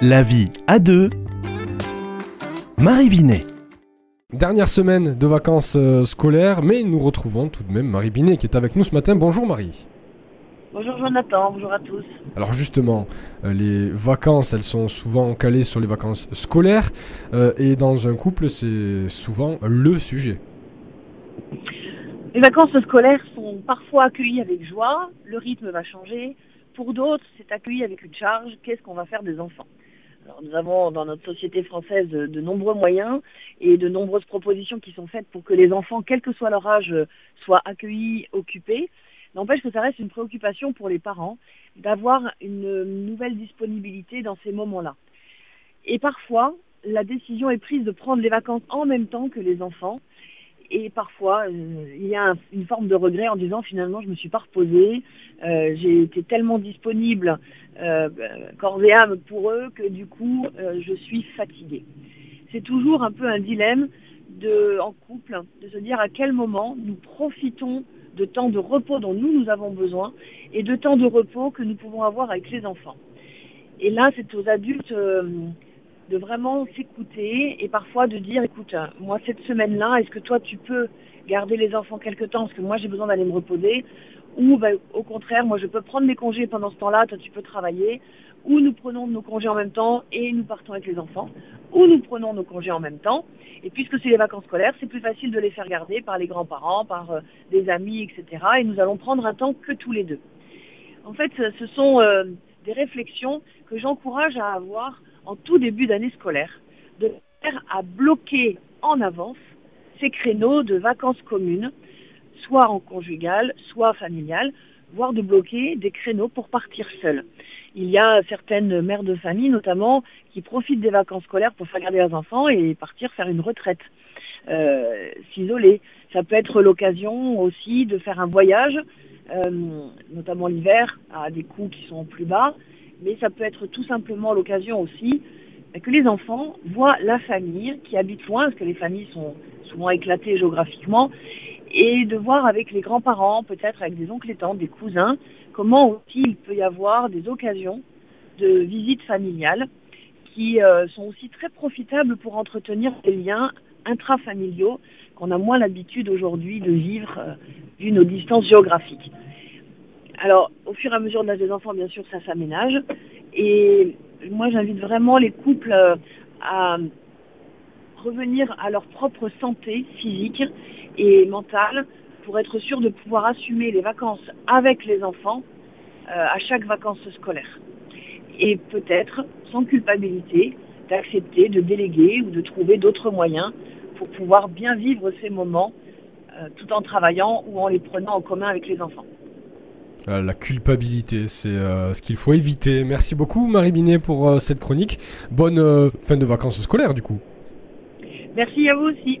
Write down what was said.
La vie à deux. Marie Binet. Dernière semaine de vacances euh, scolaires, mais nous retrouvons tout de même Marie Binet qui est avec nous ce matin. Bonjour Marie. Bonjour Jonathan, bonjour à tous. Alors justement, euh, les vacances, elles sont souvent calées sur les vacances scolaires, euh, et dans un couple, c'est souvent le sujet. Les vacances scolaires sont parfois accueillies avec joie, le rythme va changer. Pour d'autres, c'est accueilli avec une charge, qu'est-ce qu'on va faire des enfants? Nous avons dans notre société française de nombreux moyens et de nombreuses propositions qui sont faites pour que les enfants, quel que soit leur âge, soient accueillis, occupés. N'empêche que ça reste une préoccupation pour les parents d'avoir une nouvelle disponibilité dans ces moments-là. Et parfois, la décision est prise de prendre les vacances en même temps que les enfants. Et parfois, euh, il y a un- une forme de regret en disant finalement, je me suis pas reposée, euh, j'ai été tellement disponible euh, corps et âme pour eux que du coup, euh, je suis fatiguée. C'est toujours un peu un dilemme de, en couple de se dire à quel moment nous profitons de temps de repos dont nous, nous avons besoin et de temps de repos que nous pouvons avoir avec les enfants. Et là, c'est aux adultes euh, de vraiment s'écouter et parfois de dire, écoute, moi, cette semaine-là, est-ce que toi, tu peux garder les enfants quelque temps parce que moi, j'ai besoin d'aller me reposer? Ou ben, au contraire, moi, je peux prendre mes congés pendant ce temps-là, toi, tu peux travailler ou nous prenons nos congés en même temps et nous partons avec les enfants ou nous prenons nos congés en même temps. Et puisque c'est les vacances scolaires, c'est plus facile de les faire garder par les grands-parents, par euh, des amis, etc. Et nous allons prendre un temps que tous les deux. En fait, ce- ce sont euh, des réflexions que j'encourage à avoir en tout début d'année scolaire, de faire à bloquer en avance ces créneaux de vacances communes, soit en conjugal, soit familial, voire de bloquer des créneaux pour partir seul. Il y a certaines mères de famille, notamment, qui profitent des vacances scolaires pour faire garder leurs enfants et partir faire une retraite, euh, s'isoler. Ça peut être l'occasion aussi de faire un voyage, notamment l'hiver, à des coûts qui sont plus bas, mais ça peut être tout simplement l'occasion aussi euh, que les enfants voient la famille qui habite loin, parce que les familles sont souvent éclatées géographiquement, et de voir avec les grands-parents, peut-être avec des oncles et tantes, des cousins, comment aussi il peut y avoir des occasions de visites familiales qui euh, sont aussi très profitables pour entretenir des liens intrafamiliaux qu'on a moins l'habitude aujourd'hui de vivre euh, vu nos distances géographiques. Alors, au fur et à mesure de l'âge des enfants, bien sûr, ça s'aménage. Et moi, j'invite vraiment les couples euh, à revenir à leur propre santé physique et mentale pour être sûr de pouvoir assumer les vacances avec les enfants euh, à chaque vacances scolaire. Et peut-être, sans culpabilité, d'accepter de déléguer ou de trouver d'autres moyens pour pouvoir bien vivre ces moments euh, tout en travaillant ou en les prenant en commun avec les enfants. Euh, la culpabilité, c'est euh, ce qu'il faut éviter. Merci beaucoup Marie Binet pour euh, cette chronique. Bonne fin de vacances scolaires du coup. Merci à vous aussi.